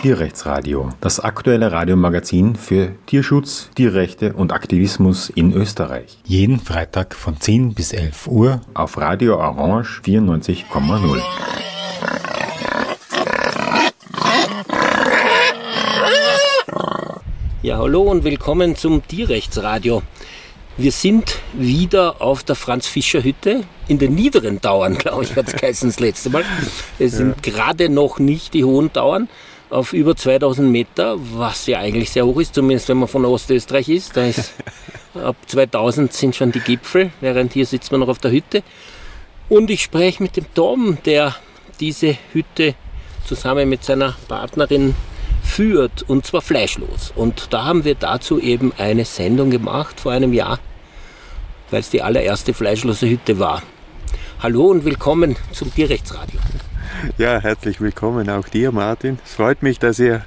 Tierrechtsradio, das aktuelle Radiomagazin für Tierschutz, Tierrechte und Aktivismus in Österreich. Jeden Freitag von 10 bis 11 Uhr auf Radio Orange 94,0. Ja, hallo und willkommen zum Tierrechtsradio. Wir sind wieder auf der Franz-Fischer-Hütte in den niederen Dauern, glaube ich, hat es geheißen das letzte Mal. Es sind ja. gerade noch nicht die hohen Dauern auf über 2000 Meter, was ja eigentlich sehr hoch ist, zumindest wenn man von Ostösterreich ist. Da ist ab 2000 sind schon die Gipfel, während hier sitzt man noch auf der Hütte. Und ich spreche mit dem Tom, der diese Hütte zusammen mit seiner Partnerin führt, und zwar fleischlos. Und da haben wir dazu eben eine Sendung gemacht vor einem Jahr, weil es die allererste fleischlose Hütte war. Hallo und willkommen zum Tierrechtsradio. Ja, herzlich willkommen auch dir, Martin. Es freut mich, dass ihr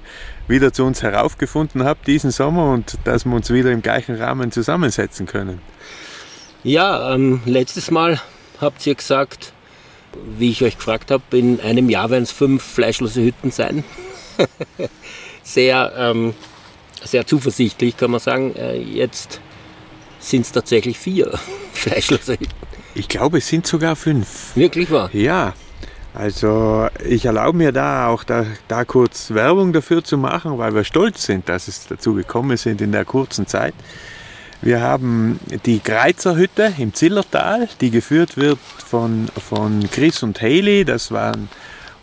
wieder zu uns heraufgefunden habt diesen Sommer und dass wir uns wieder im gleichen Rahmen zusammensetzen können. Ja, ähm, letztes Mal habt ihr gesagt, wie ich euch gefragt habe, in einem Jahr werden es fünf fleischlose Hütten sein. sehr, ähm, sehr zuversichtlich kann man sagen. Äh, jetzt sind es tatsächlich vier fleischlose Hütten. Ich glaube, es sind sogar fünf. Wirklich wahr? Ja, also ich erlaube mir da auch da, da kurz Werbung dafür zu machen, weil wir stolz sind, dass es dazu gekommen sind in der kurzen Zeit. Wir haben die Kreizerhütte im Zillertal, die geführt wird von, von Chris und Haley. Das waren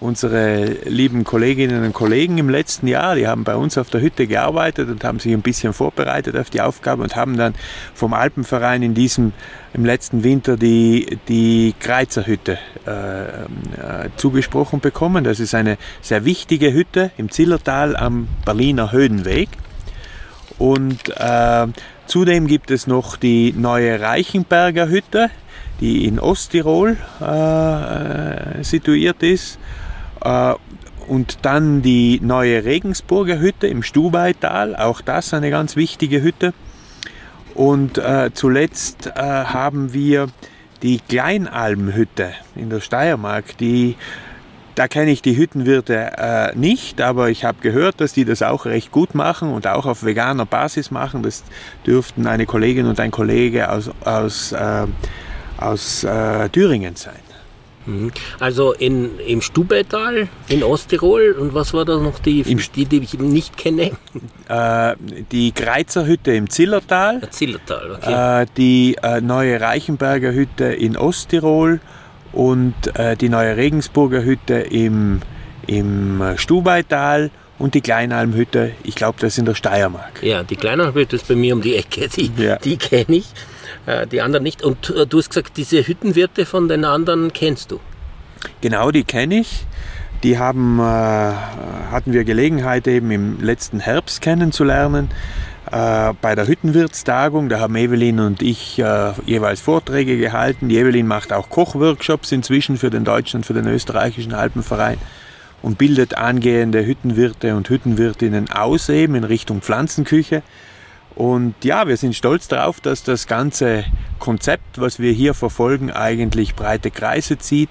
unsere lieben Kolleginnen und Kollegen im letzten Jahr, die haben bei uns auf der Hütte gearbeitet und haben sich ein bisschen vorbereitet auf die Aufgabe und haben dann vom Alpenverein in diesem im letzten Winter die, die Kreuzerhütte äh, äh, zugesprochen bekommen. Das ist eine sehr wichtige Hütte im Zillertal am Berliner Höhenweg. Und äh, zudem gibt es noch die neue Reichenberger Hütte, die in Osttirol äh, situiert ist. Äh, und dann die neue Regensburger Hütte im Stubaital, auch das eine ganz wichtige Hütte. Und äh, zuletzt äh, haben wir die Kleinalmhütte in der Steiermark, die da kenne ich die Hüttenwirte äh, nicht, aber ich habe gehört, dass die das auch recht gut machen und auch auf veganer Basis machen. Das dürften eine Kollegin und ein Kollege aus, aus, aus Thüringen sein. Mhm. Also in, im Stubaital in Osttirol und was war da noch die, Im, die, die ich nicht kenne? Äh, die Kreizerhütte im Zillertal. Ja, Zillertal, okay. Äh, die äh, neue Reichenberger Hütte in Osttirol und äh, die neue Regensburger Hütte im, im Stubaital und die Kleinalmhütte, ich glaube, das ist in der Steiermark. Ja, die Kleinalmhütte ist bei mir um die Ecke, die, ja. die kenne ich. Äh, die anderen nicht. Und äh, du hast gesagt, diese Hüttenwirte von den anderen kennst du. Genau, die kenne ich. Die haben, äh, hatten wir Gelegenheit eben im letzten Herbst kennenzulernen bei der Hüttenwirtstagung. Da haben Evelyn und ich jeweils Vorträge gehalten. Die Evelyn macht auch Kochworkshops inzwischen für den deutschen und für den österreichischen Alpenverein und bildet angehende Hüttenwirte und Hüttenwirtinnen aus eben in Richtung Pflanzenküche. Und ja, wir sind stolz darauf, dass das ganze Konzept, was wir hier verfolgen, eigentlich breite Kreise zieht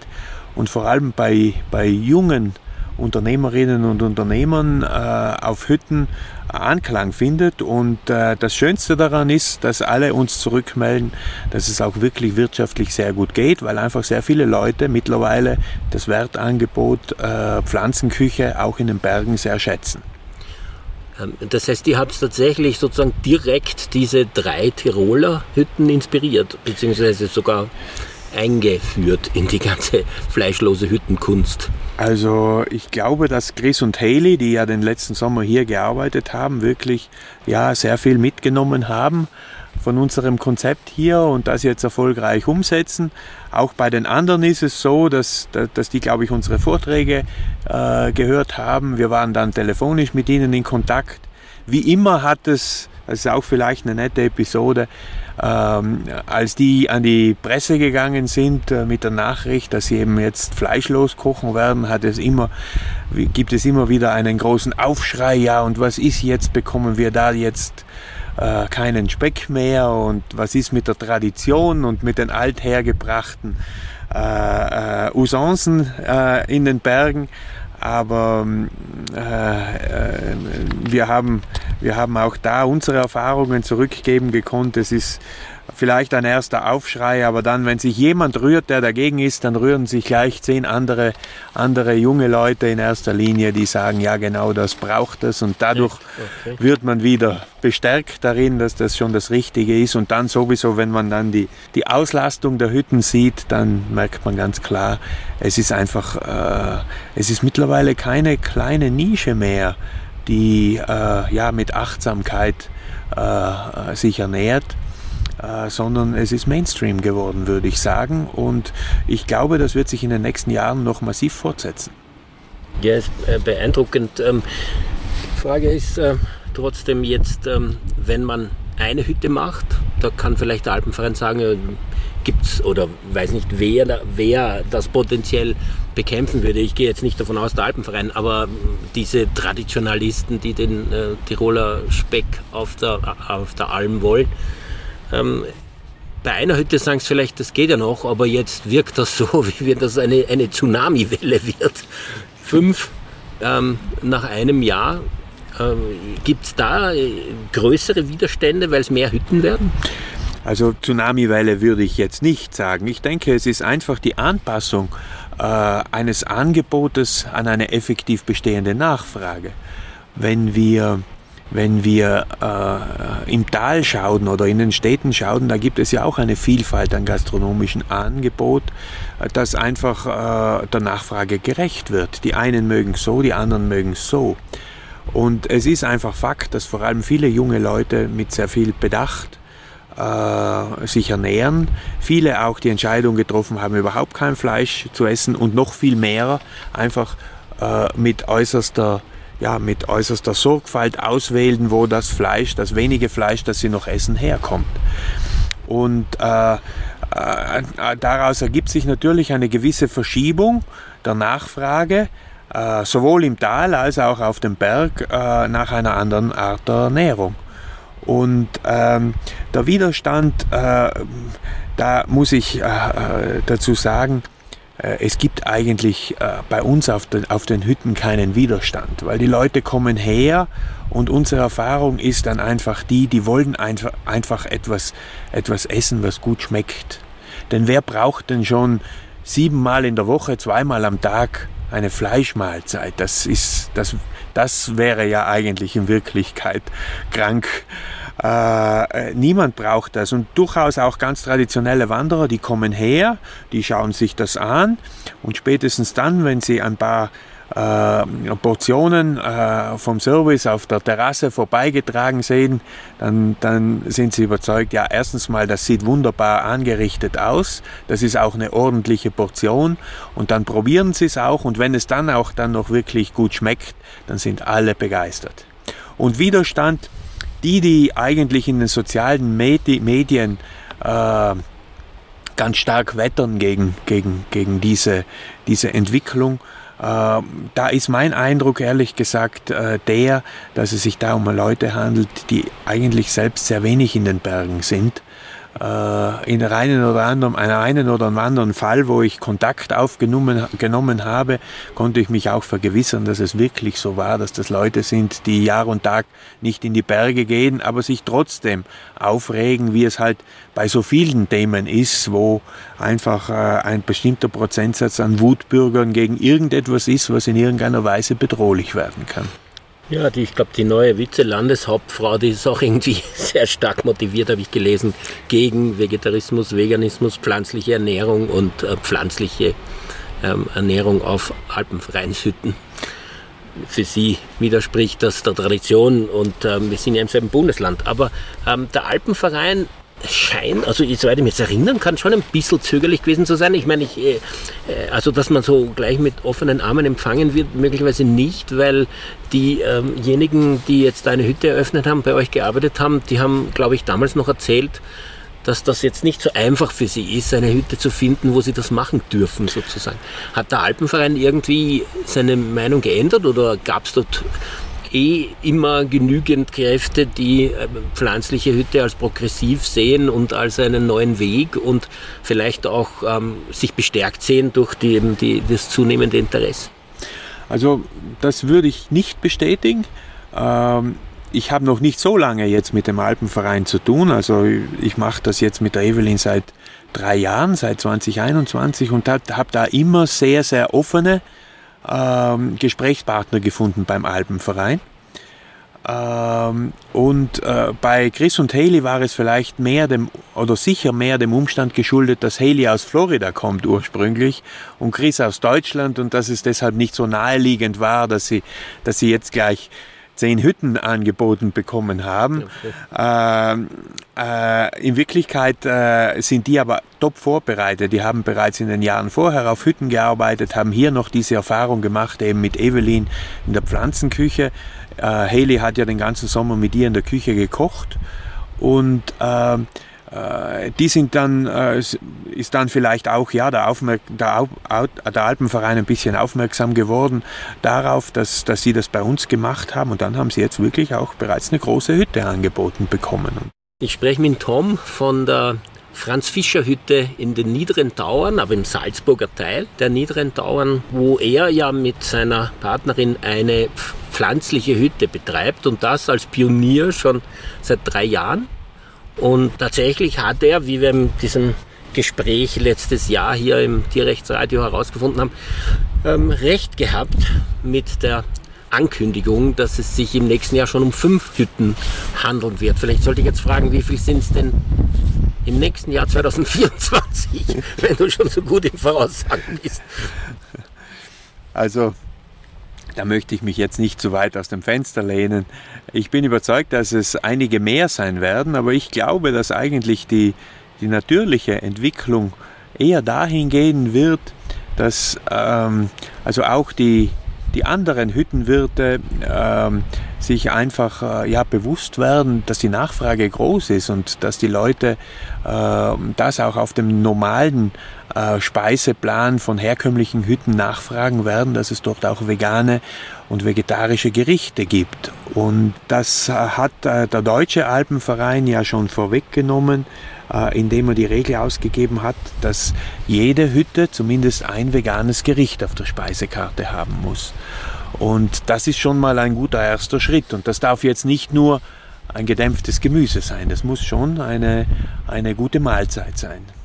und vor allem bei, bei jungen Unternehmerinnen und Unternehmern äh, auf Hütten Anklang findet. Und äh, das Schönste daran ist, dass alle uns zurückmelden, dass es auch wirklich wirtschaftlich sehr gut geht, weil einfach sehr viele Leute mittlerweile das Wertangebot äh, Pflanzenküche auch in den Bergen sehr schätzen. Ähm, das heißt, ihr habt tatsächlich sozusagen direkt diese drei Tiroler Hütten inspiriert, beziehungsweise sogar eingeführt in die ganze fleischlose Hüttenkunst. Also ich glaube, dass Chris und Haley, die ja den letzten Sommer hier gearbeitet haben, wirklich ja sehr viel mitgenommen haben von unserem Konzept hier und das jetzt erfolgreich umsetzen. Auch bei den anderen ist es so, dass, dass die, glaube ich, unsere Vorträge äh, gehört haben. Wir waren dann telefonisch mit ihnen in Kontakt. Wie immer hat es, das ist auch vielleicht eine nette Episode, ähm, als die an die Presse gegangen sind äh, mit der Nachricht, dass sie eben jetzt fleischlos kochen werden, hat es immer, gibt es immer wieder einen großen Aufschrei. Ja, und was ist jetzt? Bekommen wir da jetzt äh, keinen Speck mehr und was ist mit der Tradition und mit den althergebrachten äh, äh, Usancen äh, in den Bergen. aber äh, äh, wir, haben, wir haben auch da unsere Erfahrungen zurückgeben gekonnt. Es ist vielleicht ein erster Aufschrei, aber dann, wenn sich jemand rührt, der dagegen ist, dann rühren sich gleich zehn andere, andere junge Leute in erster Linie, die sagen, ja genau, das braucht es. Und dadurch okay. wird man wieder bestärkt darin, dass das schon das Richtige ist. Und dann sowieso, wenn man dann die, die Auslastung der Hütten sieht, dann merkt man ganz klar, es ist einfach, äh, es ist mittlerweile keine kleine Nische mehr, die äh, ja mit Achtsamkeit äh, sich ernährt äh, sondern es ist Mainstream geworden, würde ich sagen. Und ich glaube, das wird sich in den nächsten Jahren noch massiv fortsetzen. Ja, ist äh, beeindruckend. Ähm, die Frage ist äh, trotzdem jetzt, ähm, wenn man eine Hütte macht, da kann vielleicht der Alpenverein sagen, gibt es oder weiß nicht, wer, wer das potenziell bekämpfen würde. Ich gehe jetzt nicht davon aus, der Alpenverein, aber diese Traditionalisten, die den äh, Tiroler Speck auf der, auf der Alm wollen, ähm, bei einer Hütte sagen sie vielleicht, das geht ja noch, aber jetzt wirkt das so, wie wenn das eine, eine Tsunami-Welle wird. Fünf ähm, nach einem Jahr. Ähm, Gibt es da äh, größere Widerstände, weil es mehr Hütten werden? Also Tsunami-Welle würde ich jetzt nicht sagen. Ich denke, es ist einfach die Anpassung äh, eines Angebotes an eine effektiv bestehende Nachfrage. Wenn wir wenn wir äh, im Tal schauen oder in den Städten schauen, da gibt es ja auch eine Vielfalt an gastronomischen Angebot, äh, das einfach äh, der Nachfrage gerecht wird. Die einen mögen so, die anderen mögen so. Und es ist einfach Fakt, dass vor allem viele junge Leute mit sehr viel Bedacht äh, sich ernähren. Viele auch die Entscheidung getroffen haben, überhaupt kein Fleisch zu essen und noch viel mehr einfach äh, mit äußerster ja, mit äußerster Sorgfalt auswählen, wo das Fleisch, das wenige Fleisch, das sie noch essen, herkommt. Und äh, äh, daraus ergibt sich natürlich eine gewisse Verschiebung der Nachfrage, äh, sowohl im Tal als auch auf dem Berg, äh, nach einer anderen Art der Ernährung. Und ähm, der Widerstand, äh, da muss ich äh, dazu sagen, äh, es gibt eigentlich äh, bei uns auf den, auf den Hütten keinen Widerstand, weil die Leute kommen her und unsere Erfahrung ist dann einfach die, die wollen einfach, einfach etwas, etwas essen, was gut schmeckt. Denn wer braucht denn schon siebenmal in der Woche, zweimal am Tag eine Fleischmahlzeit? Das ist, das, das wäre ja eigentlich in Wirklichkeit krank. Äh, niemand braucht das. Und durchaus auch ganz traditionelle Wanderer, die kommen her, die schauen sich das an und spätestens dann, wenn sie ein paar äh, Portionen äh, vom Service auf der Terrasse vorbeigetragen sehen, dann, dann sind sie überzeugt, ja, erstens mal, das sieht wunderbar angerichtet aus, das ist auch eine ordentliche Portion und dann probieren sie es auch und wenn es dann auch dann noch wirklich gut schmeckt, dann sind alle begeistert. Und Widerstand die, die eigentlich in den sozialen Medi Medien äh, ganz stark wettern gegen, gegen, gegen diese, diese Entwicklung, äh, da ist mein Eindruck ehrlich gesagt äh, der, dass es sich da um Leute handelt, die eigentlich selbst sehr wenig in den Bergen sind in einen oder anderen, einen oder anderen Fall, wo ich Kontakt aufgenommen genommen habe, konnte ich mich auch vergewissern, dass es wirklich so war, dass das Leute sind, die Jahr und Tag nicht in die Berge gehen, aber sich trotzdem aufregen, wie es halt bei so vielen Themen ist, wo einfach äh, ein bestimmter Prozentsatz an Wutbürgern gegen irgendetwas ist, was in irgendeiner Weise bedrohlich werden kann. Ja, die, ich glaube, die neue Vize-Landeshauptfrau, die ist auch irgendwie sehr stark motiviert, habe ich gelesen, gegen Vegetarismus, Veganismus, pflanzliche Ernährung und äh, pflanzliche ähm, Ernährung auf Alpenvereinshütten. Für sie widerspricht das der Tradition und ähm, wir sind ja im selben Bundesland. Aber ähm, der Alpenverein scheint, also soweit ich mich jetzt erinnern kann, schon ein bisschen zögerlich gewesen zu sein. Ich meine, ich, äh, äh, also dass man so gleich mit offenen Armen empfangen wird, möglicherweise nicht, weil diejenigen, ähm die jetzt eine Hütte eröffnet haben, bei euch gearbeitet haben, die haben, glaube ich, damals noch erzählt, dass das jetzt nicht so einfach für sie ist, eine Hütte zu finden, wo sie das machen dürfen, sozusagen. Hat der Alpenverein irgendwie seine Meinung geändert oder gab es dort eh immer genügend Kräfte, die äh, pflanzliche Hütte als progressiv sehen und als einen neuen Weg und vielleicht auch ähm, sich bestärkt sehen durch die, die, das zunehmende Interesse. Also das würde ich nicht bestätigen. Ähm, ich habe noch nicht so lange jetzt mit dem Alpenverein zu tun. Also ich mache das jetzt mit der Evelyn seit drei Jahren, seit 2021 und habe da immer sehr, sehr offene ähm, Gesprächspartner gefunden beim Alpenverein. Ähm, und äh, bei Chris und Haley war es vielleicht mehr dem, oder sicher mehr dem Umstand geschuldet, dass Haley aus Florida kommt ursprünglich und Chris aus Deutschland und dass es deshalb nicht so naheliegend war, dass sie, dass sie jetzt gleich zehn Hütten angeboten bekommen haben. Okay. Äh, äh, in Wirklichkeit äh, sind die aber top vorbereitet. Die haben bereits in den Jahren vorher auf Hütten gearbeitet, haben hier noch diese Erfahrung gemacht, eben mit Evelyn in der Pflanzenküche. Äh, Haley hat ja den ganzen Sommer mit ihr in der Küche gekocht und ähm, äh, die sind dann, äh, ist dann vielleicht auch ja, der, Aufmerk der, der, Alpenverein ein bisschen aufmerksam geworden darauf, dass, dass sie das bei uns gemacht haben und dann haben sie jetzt wirklich auch bereits eine große Hütte angeboten bekommen. Ich spreche mit Tom von der Franz Fischer Hütte in den Niederen Tauern, aber im Salzburger Teil der Niederen Tauern, wo er ja mit seiner Partnerin eine pflanzliche Hütte betreibt und das als Pionier schon seit drei Jahren. Und tatsächlich hat er, wie wir in diesem Gespräch letztes Jahr hier im Tierrechtsradio herausgefunden haben, ähm, recht gehabt mit der Ankündigung, dass es sich im nächsten Jahr schon um fünf Hütten handeln wird. Vielleicht sollte ich jetzt fragen, wie viel sind es denn im nächsten Jahr 2024, wenn du schon so gut im Voraussagen bist? Also da möchte ich mich jetzt nicht zu weit aus dem Fenster lehnen. Ich bin überzeugt, dass es einige mehr sein werden, aber ich glaube, dass eigentlich die, die natürliche Entwicklung eher dahin gehen wird, dass ähm, also auch die, die anderen Hüttenwirte ähm, sich einfach äh, ja, bewusst werden, dass die Nachfrage groß ist und dass die Leute äh, das auch auf dem normalen äh, Speiseplan von herkömmlichen Hütten nachfragen werden, dass es dort auch vegane und vegetarische Gerichte gibt. Und das äh, hat äh, der Deutsche Alpenverein ja schon vorweggenommen, äh, indem er die Regel ausgegeben hat, dass jede Hütte zumindest ein veganes Gericht auf der Speisekarte haben muss. Und das ist schon mal ein guter erster Schritt. Und das darf jetzt nicht nur ein gedämpftes Gemüse sein, das muss schon eine, eine gute Mahlzeit sein.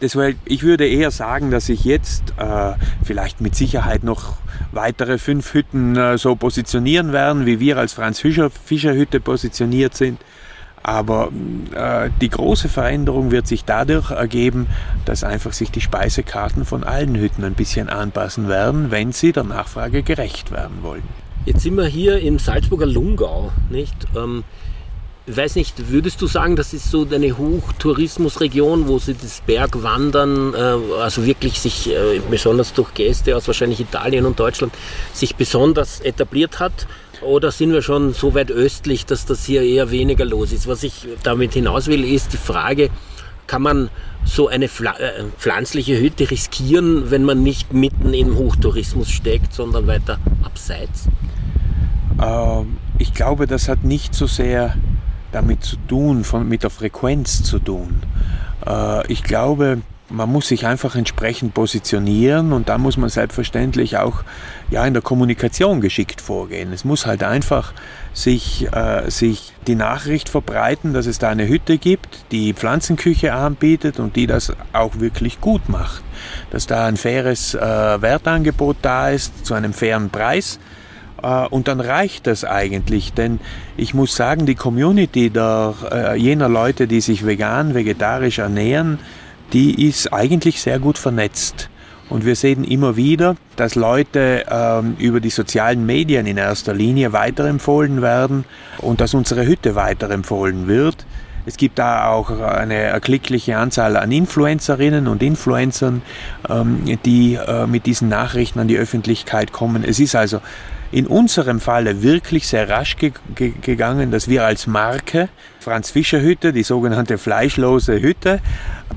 Deshalb, ich würde eher sagen, dass sich jetzt äh, vielleicht mit Sicherheit noch weitere fünf Hütten äh, so positionieren werden, wie wir als Franz Fischer, Fischer Hütte positioniert sind. Aber äh, die große Veränderung wird sich dadurch ergeben, dass einfach sich die Speisekarten von allen Hütten ein bisschen anpassen werden, wenn sie der Nachfrage gerecht werden wollen. Jetzt sind wir hier im Salzburger Lungau, nicht? Ähm, ich weiß nicht, würdest du sagen, das ist so eine Hochtourismusregion, wo sie das Bergwandern, äh, also wirklich sich äh, besonders durch Gäste aus wahrscheinlich Italien und Deutschland, sich besonders etabliert hat? Oder sind wir schon so weit östlich, dass das hier eher weniger los ist? Was ich damit hinaus will, ist die Frage, kann man so eine äh, pflanzliche Hütte riskieren, wenn man nicht mitten im Hochtourismus steckt, sondern weiter abseits? Ähm, ich glaube, das hat nicht so sehr damit zu tun, von, mit der Frequenz zu tun. Äh, ich glaube, man muss sich einfach entsprechend positionieren und da muss man selbstverständlich auch ja, in der Kommunikation geschickt vorgehen. Es muss halt einfach sich, äh, sich die Nachricht verbreiten, dass es da eine Hütte gibt, die Pflanzenküche anbietet und die das auch wirklich gut macht. Dass da ein faires äh, Wertangebot da ist zu einem fairen Preis und dann reicht das eigentlich, denn ich muss sagen, die Community der, äh, jener Leute, die sich vegan, vegetarisch ernähren, die ist eigentlich sehr gut vernetzt. Und wir sehen immer wieder, dass Leute ähm, über die sozialen Medien in erster Linie weiterempfohlen werden und dass unsere Hütte weiterempfohlen wird. Es gibt da auch eine erklickliche Anzahl an Influencerinnen und Influencern, ähm, die äh, mit diesen Nachrichten an die Öffentlichkeit kommen. Es ist also in unserem Falle wirklich sehr rasch ge ge gegangen, dass wir als Marke Franz Fischer Hütte, die sogenannte fleischlose Hütte,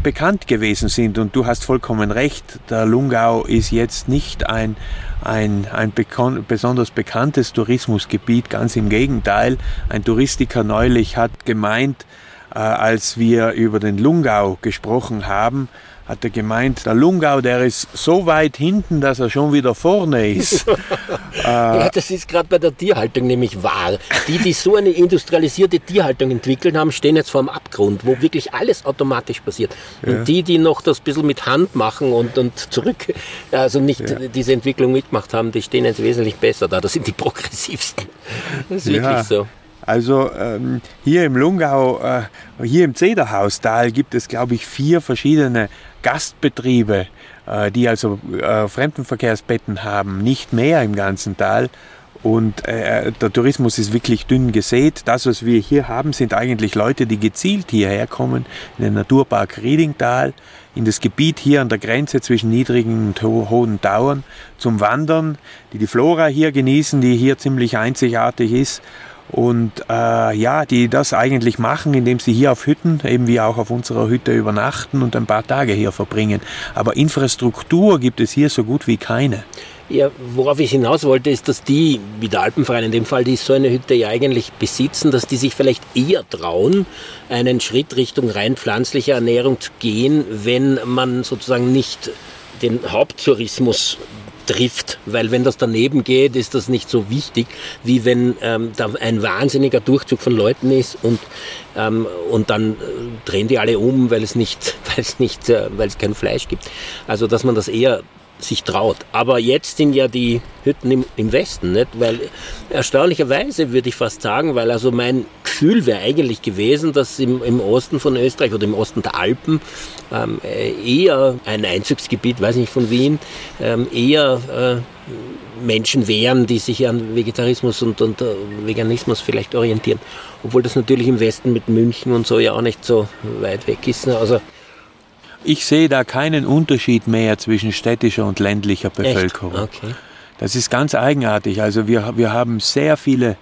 bekannt gewesen sind. Und du hast vollkommen recht, der Lungau ist jetzt nicht ein, ein, ein bekan besonders bekanntes Tourismusgebiet, ganz im Gegenteil. Ein Touristiker neulich hat gemeint, Äh, als wir über den Lungau gesprochen haben, hat er gemeint, der Lungau, der ist so weit hinten, dass er schon wieder vorne ist. ja, das ist gerade bei der Tierhaltung nämlich wahr. Die, die so eine industrialisierte Tierhaltung entwickelt haben, stehen jetzt vor dem Abgrund, wo wirklich alles automatisch passiert. Und ja. die, die noch das ein bisschen mit Hand machen und, und zurück, also nicht ja. diese Entwicklung mitgemacht haben, die stehen jetzt wesentlich besser da. Das sind die progressivsten. Das ist wirklich so. Also ähm, hier im Lungau, äh, hier im Zederhaustal gibt es, glaube ich, vier verschiedene Gastbetriebe, äh, die also äh, Fremdenverkehrsbetten haben, nicht mehr im ganzen Tal. Und äh, der Tourismus ist wirklich dünn gesät. Das, was wir hier haben, sind eigentlich Leute, die gezielt hierher kommen, in den Naturpark Riedingtal, in das Gebiet hier an der Grenze zwischen niedrigen und ho hohen Tauern zum Wandern, die die Flora hier genießen, die hier ziemlich einzigartig ist und äh, ja, die das eigentlich machen, indem sie hier auf Hütten, eben wie auch auf unserer Hütte übernachten und ein paar Tage hier verbringen. Aber Infrastruktur gibt es hier so gut wie keine. Ja, worauf ich hinaus wollte, ist, dass die, wie der Alpenverein in dem Fall, die so eine Hütte ja eigentlich besitzen, dass die sich vielleicht eher trauen, einen Schritt Richtung rein pflanzliche Ernährung zu gehen, wenn man sozusagen nicht den Haupttourismus trifft, weil wenn das daneben geht, ist das nicht so wichtig, wie wenn ähm, da ein wahnsinniger Durchzug von Leuten ist und, ähm, und dann äh, drehen die alle um, weil es nicht, weil es nicht, äh, weil es kein Fleisch gibt. Also dass man das eher sich traut. Aber jetzt sind ja die Hütten im, im Westen, nicht? weil erstaunlicherweise würde ich fast sagen, weil also mein Gefühl wäre eigentlich gewesen, dass im, im Osten von Österreich oder im Osten der Alpen ähm, äh, eher ein Einzugsgebiet, weiß nicht von Wien, ähm, eher äh, Menschen wären, die sich an Vegetarismus und, und uh, Veganismus vielleicht orientieren. Obwohl das natürlich im Westen mit München und so ja auch nicht so weit weg ist. Ne? Also ich sehe da keinen Unterschied mehr zwischen städtischer und ländlicher Bevölkerung. Okay. Das ist ganz eigenartig. Also wir, wir haben sehr viele,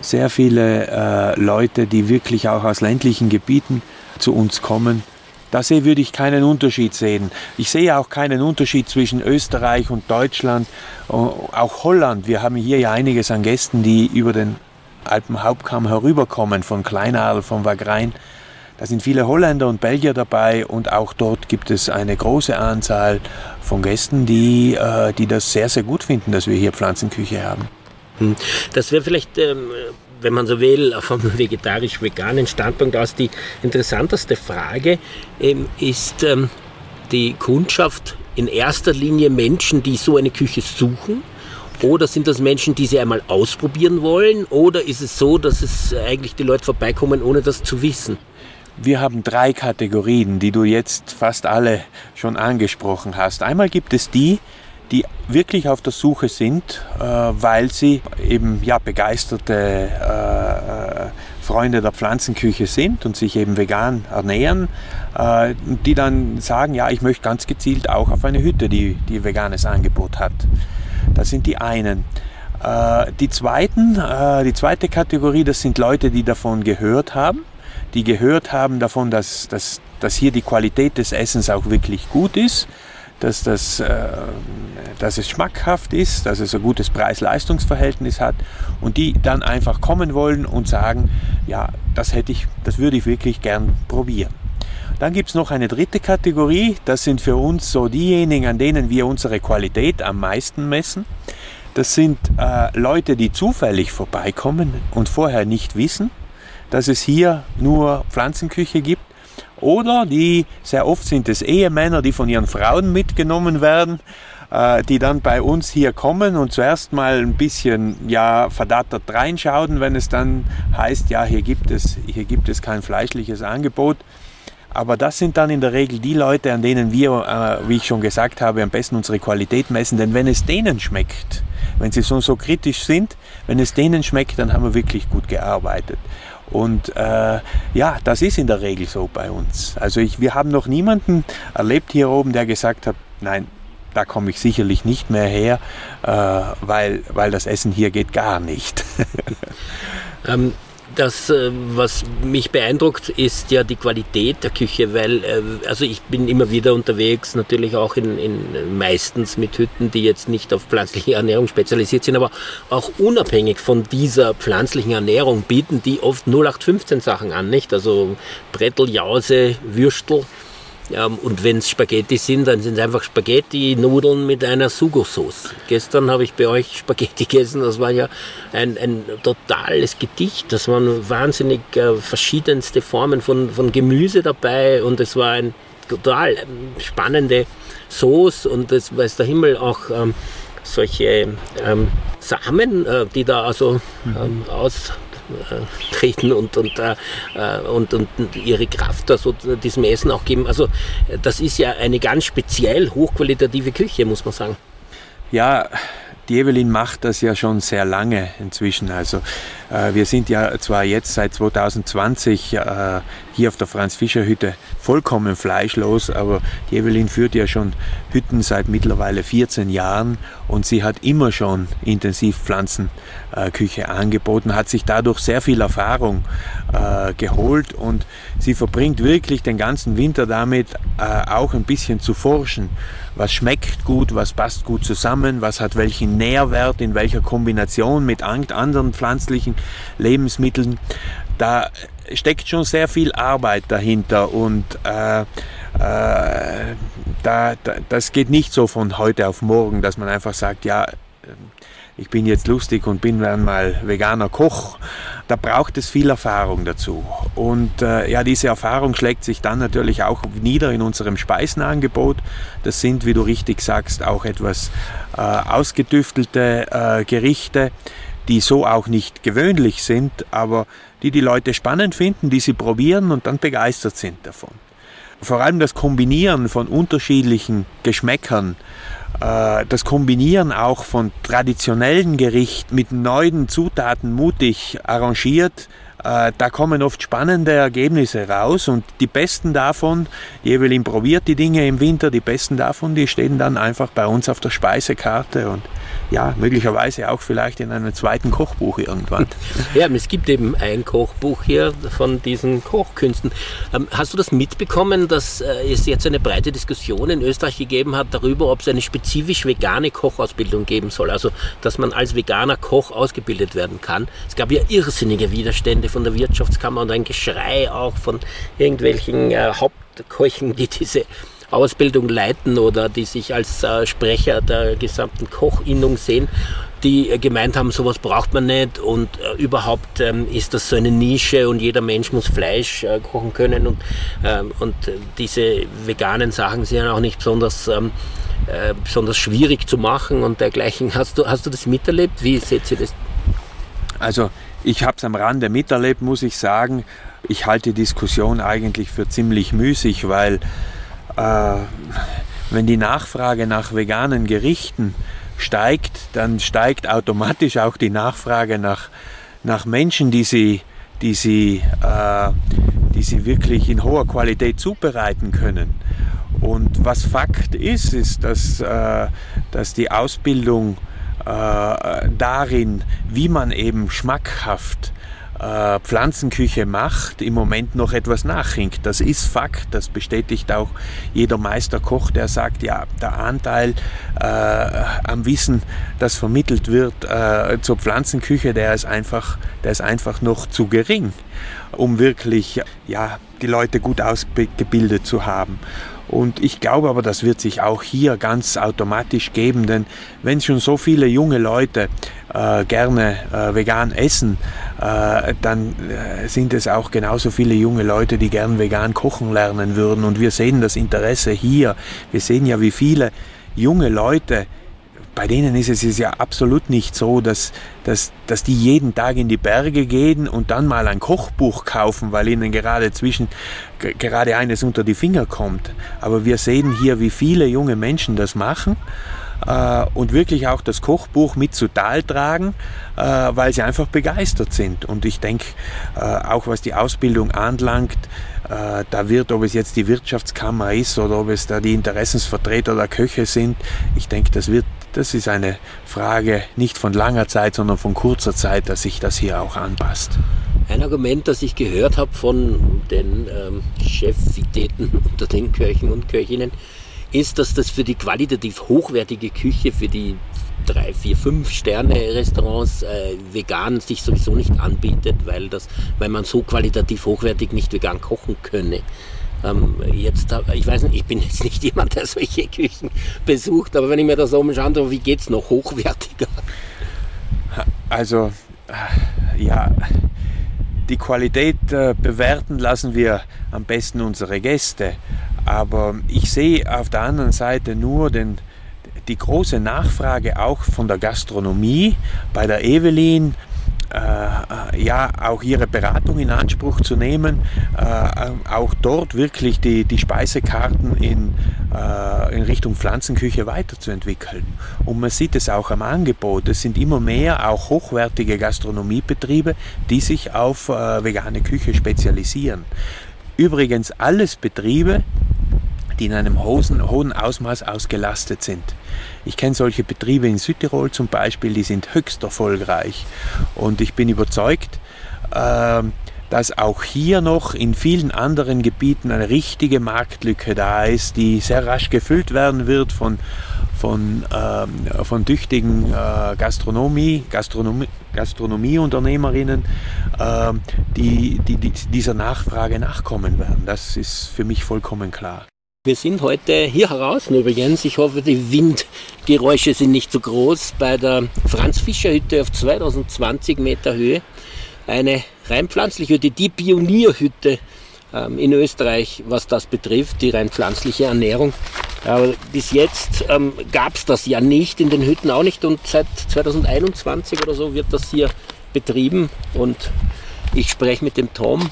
sehr viele äh, Leute, die wirklich auch aus ländlichen Gebieten zu uns kommen. Da sehe, würde ich keinen Unterschied sehen. Ich sehe auch keinen Unterschied zwischen Österreich und Deutschland, auch Holland. Wir haben hier ja einiges an Gästen, die über den Alpenhauptkamm herüberkommen, von Kleinadel, von Wagrein. Da sind viele Holländer und Belgier dabei und auch dort gibt es eine große Anzahl von Gästen, die, äh, die das sehr, sehr gut finden, dass wir hier Pflanzenküche haben. Hm. Das wäre vielleicht, ähm, wenn man so will, vom vegetarisch-veganen Standpunkt aus die interessanteste Frage. Ähm, ist ähm, die Kundschaft in erster Linie Menschen, die so eine Küche suchen? Oder sind das Menschen, die sie einmal ausprobieren wollen? Oder ist es so, dass es eigentlich die Leute vorbeikommen, ohne das zu wissen? Wir haben drei Kategorien, die du jetzt fast alle schon angesprochen hast. Einmal gibt es die, die wirklich auf der Suche sind, äh, weil sie eben ja begeisterte äh, Freunde der Pflanzenküche sind und sich eben vegan ernähren, äh, die dann sagen, ja, ich möchte ganz gezielt auch auf eine Hütte, die, die veganes Angebot hat. Das sind die einen. Die zweiten, die zweite Kategorie, das sind Leute, die davon gehört haben die gehört haben davon, dass, dass, dass hier die Qualität des Essens auch wirklich gut ist, dass, das, äh, dass es schmackhaft ist, dass es ein gutes Preis-Leistungs-Verhältnis hat und die dann einfach kommen wollen und sagen, ja, das hätte ich, das würde ich wirklich gern probieren. Dann gibt es noch eine dritte Kategorie, das sind für uns so diejenigen, an denen wir unsere Qualität am meisten messen. Das sind äh, Leute, die zufällig vorbeikommen und vorher nicht wissen, dass es hier nur Pflanzenküche gibt. Oder die, sehr oft sind es Ehemänner, die von ihren Frauen mitgenommen werden, äh, die dann bei uns hier kommen und zuerst mal ein bisschen ja, verdattert reinschauen, wenn es dann heißt, ja, hier gibt es, hier gibt es kein fleischliches Angebot. Aber das sind dann in der Regel die Leute, an denen wir, äh, wie ich schon gesagt habe, am besten unsere Qualität messen. Denn wenn es denen schmeckt, wenn sie so, so kritisch sind, wenn es denen schmeckt, dann haben wir wirklich gut gearbeitet. Und äh, ja, das ist in der Regel so bei uns. Also ich, wir haben noch niemanden erlebt hier oben, der gesagt hat, nein, da komme ich sicherlich nicht mehr her, äh, weil, weil das Essen hier geht gar nicht. ähm, Das, äh, was mich beeindruckt, ist ja die Qualität der Küche, weil äh, also ich bin immer wieder unterwegs, natürlich auch in, in meistens mit Hütten, die jetzt nicht auf pflanzliche Ernährung spezialisiert sind, aber auch unabhängig von dieser pflanzlichen Ernährung bieten die oft 0815 Sachen an, nicht? Also Brettel, Jause, Würstel und wenn es Spaghetti sind, dann sind es einfach Spaghetti-Nudeln mit einer Sugo-Sauce. Gestern habe ich bei euch Spaghetti gegessen. Das war ja ein, ein totales Gedicht. Das waren wahnsinnig äh, verschiedenste Formen von, von Gemüse dabei und es war ein total ähm, spannende Sauce und es weiß der Himmel auch ähm, solche ähm, Samen, äh, die da also ähm, aus treten und, und, äh, und, und ihre Kraft also diesem Essen auch geben. Also das ist ja eine ganz speziell hochqualitative Küche, muss man sagen. Ja, die Evelyn macht das ja schon sehr lange inzwischen. Also äh, wir sind ja zwar jetzt seit 2020 äh, hier auf der Franz-Fischer-Hütte vollkommen fleischlos, aber die Evelyn führt ja schon Hütten seit mittlerweile 14 Jahren und sie hat immer schon intensiv Pflanzenküche angeboten, hat sich dadurch sehr viel Erfahrung äh, geholt und sie verbringt wirklich den ganzen Winter damit, äh, auch ein bisschen zu forschen. Was schmeckt gut, was passt gut zusammen, was hat welchen Nährwert, in welcher Kombination mit anderen pflanzlichen Lebensmitteln. Da steckt schon sehr viel Arbeit dahinter und äh, äh, da, da, das geht nicht so von heute auf morgen, dass man einfach sagt, ja, ich bin jetzt lustig und bin dann mal veganer Koch. Da braucht es viel Erfahrung dazu. Und äh, ja, diese Erfahrung schlägt sich dann natürlich auch nieder in unserem Speisenangebot. Das sind, wie du richtig sagst, auch etwas äh, ausgedüftelte äh, Gerichte, die so auch nicht gewöhnlich sind, aber die die Leute spannend finden, die sie probieren und dann begeistert sind davon. Vor allem das Kombinieren von unterschiedlichen Geschmäckern, äh, das Kombinieren auch von traditionellen Gerichten mit neuen Zutaten mutig arrangiert, äh, da kommen oft spannende Ergebnisse raus und die besten davon, Evelyn probiert die Dinge im Winter, die besten davon, die stehen dann einfach bei uns auf der Speisekarte und ja, möglicherweise auch vielleicht in einem zweiten Kochbuch irgendwann. Ja, es gibt eben ein Kochbuch hier von diesen Kochkünsten. Ähm, hast du das mitbekommen, dass äh, es jetzt eine breite Diskussion in Österreich gegeben hat darüber, ob es eine spezifisch vegane Kochausbildung geben soll? Also, dass man als veganer Koch ausgebildet werden kann. Es gab ja irrsinnige Widerstände von der Wirtschaftskammer und ein Geschrei auch von irgendwelchen äh, Hauptköchen, die diese Ausbildung leiten oder die sich als äh, Sprecher der gesamten Kochinnung sehen, die äh, gemeint haben, sowas braucht man nicht und äh, überhaupt ähm, ist das so eine Nische und jeder Mensch muss Fleisch äh, kochen können und, ähm, und diese veganen Sachen sind auch nicht besonders, ähm, äh, besonders schwierig zu machen und dergleichen. Hast du, hast du das miterlebt? Wie seht ihr das? Also ich habe es am Rande miterlebt, muss ich sagen. Ich halte die Diskussion eigentlich für ziemlich müßig, weil äh, wenn die Nachfrage nach veganen Gerichten steigt, dann steigt automatisch auch die Nachfrage nach, nach Menschen, die sie, die, sie, äh, die sie wirklich in hoher Qualität zubereiten können. Und was Fakt ist, ist, dass, äh, dass die Ausbildung äh, darin, wie man eben schmackhaft äh, Pflanzenküche macht, im Moment noch etwas nachhinkt. Das ist Fakt, das bestätigt auch jeder Meisterkoch, der sagt, ja, der Anteil äh, am Wissen, das vermittelt wird äh, zur Pflanzenküche, der ist, einfach, der ist einfach noch zu gering, um wirklich ja, die Leute gut ausgebildet zu haben. Und ich glaube aber, das wird sich auch hier ganz automatisch geben, denn wenn schon so viele junge Leute äh, gerne äh, vegan essen, äh, dann äh, sind es auch genauso viele junge Leute, die gern vegan kochen lernen würden. Und wir sehen das Interesse hier. Wir sehen ja, wie viele junge Leute bei denen ist es ja absolut nicht so, dass, dass, dass die jeden Tag in die Berge gehen und dann mal ein Kochbuch kaufen, weil ihnen gerade zwischen gerade eines unter die Finger kommt. Aber wir sehen hier, wie viele junge Menschen das machen äh, und wirklich auch das Kochbuch mit zu Tal tragen, äh, weil sie einfach begeistert sind. Und ich denke, äh, auch was die Ausbildung anlangt, äh, da wird, ob es jetzt die Wirtschaftskammer ist oder ob es da die Interessensvertreter der Köche sind, ich denke, das wird das ist eine Frage nicht von langer Zeit, sondern von kurzer Zeit, dass sich das hier auch anpasst. Ein Argument, das ich gehört habe von den ähm, Chefitäten unter den Köchen und Köchinnen, ist, dass das für die qualitativ hochwertige Küche, für die drei, vier, fünf Sterne Restaurants äh, vegan sich sowieso nicht anbietet, weil, das, weil man so qualitativ hochwertig nicht vegan kochen könne. Ähm, jetzt, ich weiß nicht, ich bin jetzt nicht jemand, der solche Küchen besucht, aber wenn ich mir das umschaue, wie geht es noch hochwertiger? Also, äh, ja, die Qualität äh, bewerten lassen wir am besten unsere Gäste. Aber ich sehe auf der anderen Seite nur den, die große Nachfrage auch von der Gastronomie bei der Evelyn, äh, ja, auch ihre Beratung in Anspruch zu nehmen, äh, auch dort wirklich die, die Speisekarten in, äh, in Richtung Pflanzenküche weiterzuentwickeln. Und man sieht es auch am Angebot. Es sind immer mehr auch hochwertige Gastronomiebetriebe, die sich auf äh, vegane Küche spezialisieren. Übrigens alles Betriebe, die in einem hohen Ausmaß ausgelastet sind. Ich kenne solche Betriebe in Südtirol zum Beispiel, die sind höchst erfolgreich. Und ich bin überzeugt, ähm, dass auch hier noch in vielen anderen Gebieten eine richtige Marktlücke da ist, die sehr rasch gefüllt werden wird von, von, ähm, von tüchtigen äh, Gastronomie, Gastronomie, Gastronomieunternehmerinnen, äh, die, die, die dieser Nachfrage nachkommen werden. Das ist für mich vollkommen klar. Wir sind heute hier heraus übrigens. Ich hoffe, die Windgeräusche sind nicht zu so groß. Bei der Franz-Fischer-Hütte auf 2020 Meter Höhe. Eine rein pflanzliche Hütte, die Pionierhütte ähm, in Österreich, was das betrifft, die rein pflanzliche Ernährung. Aber bis jetzt ähm, gab es das ja nicht, in den Hütten auch nicht. Und seit 2021 oder so wird das hier betrieben. Und ich spreche mit dem Tom,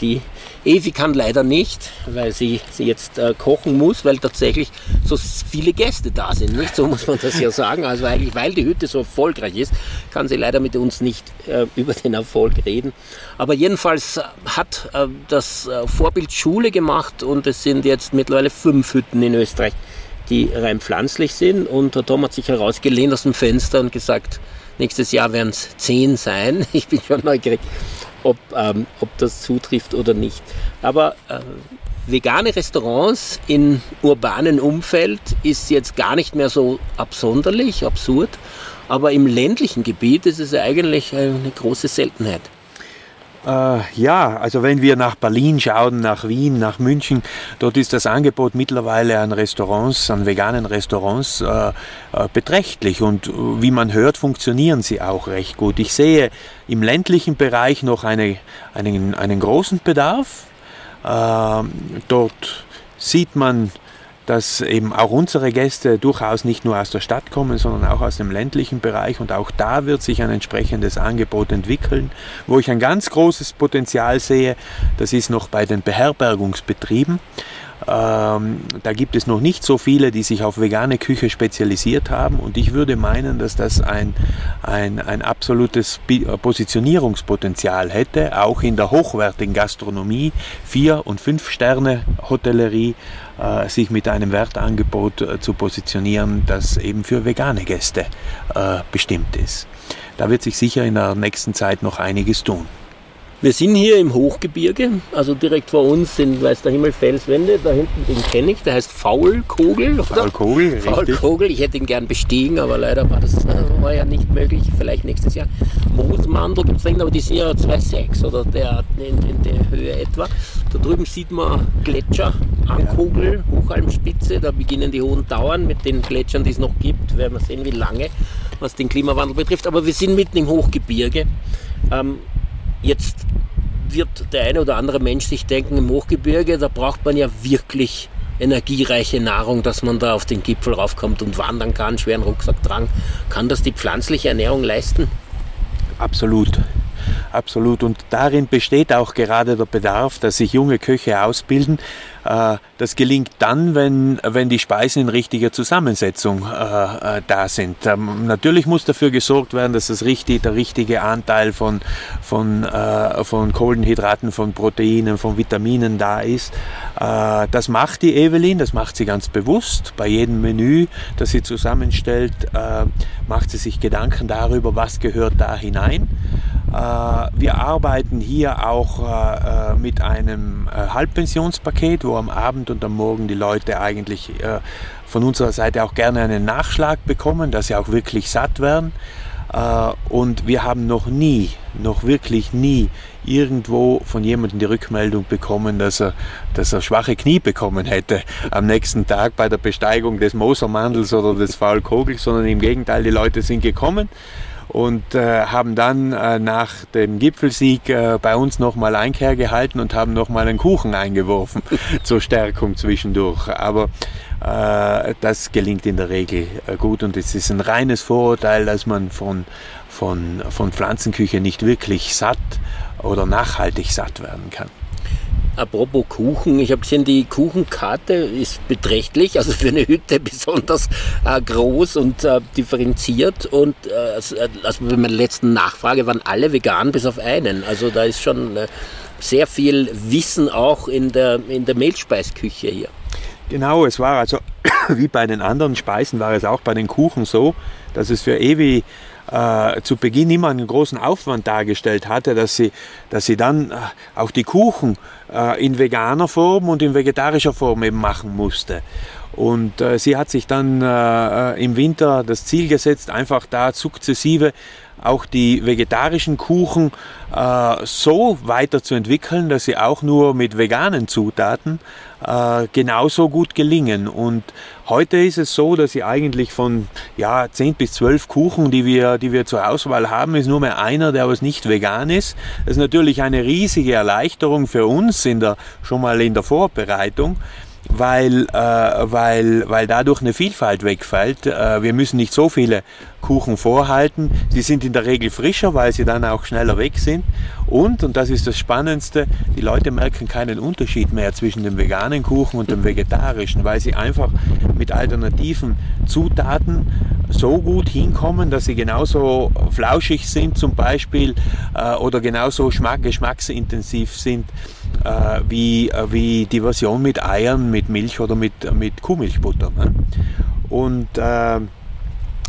die Evi kann leider nicht, weil sie, sie jetzt äh, kochen muss, weil tatsächlich so viele Gäste da sind. Nicht? So muss man das ja sagen. Also eigentlich, weil die Hütte so erfolgreich ist, kann sie leider mit uns nicht äh, über den Erfolg reden. Aber jedenfalls hat äh, das äh, Vorbild Schule gemacht und es sind jetzt mittlerweile fünf Hütten in Österreich, die rein pflanzlich sind. Und der Tom hat sich herausgelehnt aus dem Fenster und gesagt, nächstes Jahr werden es zehn sein. Ich bin schon neugierig ob, ähm, ob das zutrifft oder nicht. Aber äh, vegane Restaurants im urbanen Umfeld ist jetzt gar nicht mehr so absonderlich, absurd. Aber im ländlichen Gebiet ist es eigentlich eine große Seltenheit. Äh, ja, also wenn wir nach Berlin schauen, nach Wien, nach München, dort ist das Angebot mittlerweile an Restaurants, an veganen Restaurants äh, äh, beträchtlich und äh, wie man hört, funktionieren sie auch recht gut. Ich sehe im ländlichen Bereich noch eine, einen, einen großen Bedarf. Ähm, dort sieht man dass eben auch unsere Gäste durchaus nicht nur aus der Stadt kommen, sondern auch aus dem ländlichen Bereich und auch da wird sich ein entsprechendes Angebot entwickeln. Wo ich ein ganz großes Potenzial sehe, das ist noch bei den Beherbergungsbetrieben. Ähm, da gibt es noch nicht so viele, die sich auf vegane Küche spezialisiert haben und ich würde meinen, dass das ein, ein, ein absolutes Positionierungspotenzial hätte, auch in der hochwertigen Gastronomie, Vier- und Fünf-Sterne-Hotellerie, äh, sich mit einem Wertangebot äh, zu positionieren, das eben für vegane Gäste äh, bestimmt ist. Da wird sich sicher in der nächsten Zeit noch einiges tun. Wir sind hier im Hochgebirge, also direkt vor uns sind, weiß der Himmel, Felswände. Da hinten, den kenne ich, der heißt Faulkogel. Faulkogel, Faulkogel, ich hätte ihn gern bestiegen, aber leider war das äh, war ja nicht möglich. Vielleicht nächstes Jahr. Moosmandel gibt es aber die sind ja 2,6 oder der, in, in, der Höhe etwa. Da drüben sieht man Gletscher am ja. Kogel, Hochalmspitze. Da beginnen die hohen Dauern mit den Gletschern, die es noch gibt. Werden wir sehen, wie lange, was den Klimawandel betrifft. Aber wir sind mitten im Hochgebirge. Ähm, Jetzt wird der eine oder andere Mensch sich denken, im Hochgebirge, da braucht man ja wirklich energiereiche Nahrung, dass man da auf den Gipfel raufkommt und wandern kann, schweren Rucksack tragen. Kann das die pflanzliche Ernährung leisten? Absolut. Absolut. Und darin besteht auch gerade der Bedarf, dass sich junge Köche ausbilden. Äh, das gelingt dann, wenn, wenn die Speisen in richtiger Zusammensetzung äh, äh, da sind. Ähm, natürlich muss dafür gesorgt werden, dass das richtig, der richtige Anteil von, von, äh, von Kohlenhydraten, von Proteinen, von Vitaminen da ist. Äh, das macht die Evelyn, das macht sie ganz bewusst. Bei jedem Menü, das sie zusammenstellt, äh, macht sie sich Gedanken darüber, was gehört da hinein. Wir arbeiten hier auch mit einem Halbpensionspaket, wo am Abend und am Morgen die Leute eigentlich von unserer Seite auch gerne einen Nachschlag bekommen, dass sie auch wirklich satt werden. Äh, und wir haben noch nie, noch wirklich nie irgendwo von jemandem die Rückmeldung bekommen, dass er, dass er schwache Knie bekommen hätte am nächsten Tag bei der Besteigung des Mosermandels oder des Faulkogels, sondern im Gegenteil, die Leute sind gekommen und äh, haben dann äh, nach dem Gipfelsieg äh, bei uns nochmal Einkehr gehalten und haben nochmal einen Kuchen eingeworfen zur Stärkung zwischendurch. Aber äh, das gelingt in der Regel äh, gut und es ist ein reines Vorurteil, dass man von, von, von Pflanzenküche nicht wirklich satt oder nachhaltig satt werden kann. Apropos Kuchen, ich habe gesehen, die Kuchenkarte ist beträchtlich, also für eine Hütte besonders äh, groß und äh, differenziert. Und äh, also, also bei meiner letzten Nachfrage waren alle vegan bis auf einen. Also da ist schon äh, sehr viel Wissen auch in der, in der Mehlspeisküche hier. Genau, es war also wie bei den anderen Speisen war es auch bei den Kuchen so, dass es für Evi äh, zu Beginn immer einen großen Aufwand dargestellt hatte, dass sie, dass sie dann äh, auch die Kuchen äh, in veganer Form und in vegetarischer Form eben machen musste. Und äh, sie hat sich dann äh, äh, im Winter das Ziel gesetzt, einfach da sukzessive auch die vegetarischen Kuchen äh, so weiterzuentwickeln, dass sie auch nur mit veganen Zutaten äh, genauso gut gelingen. Und heute ist es so, dass sie eigentlich von ja, 10 bis 12 Kuchen, die wir, die wir zur Auswahl haben, ist nur mehr einer, der aber nicht vegan ist. Das ist natürlich eine riesige Erleichterung für uns in der, schon mal in der Vorbereitung weil, äh, weil, weil dadurch eine Vielfalt wegfällt. Äh, wir müssen nicht so viele Kuchen vorhalten. Sie sind in der Regel frischer, weil sie dann auch schneller weg sind. Und, und das ist das Spannendste, die Leute merken keinen Unterschied mehr zwischen dem veganen Kuchen und dem vegetarischen, weil sie einfach mit alternativen Zutaten so gut hinkommen, dass sie genauso flauschig sind zum Beispiel äh, oder genauso geschmacksintensiv sind äh, wie, äh, wie die Version mit Eiern, mit Milch oder mit, mit Kuhmilchbutter. Ne? Und äh,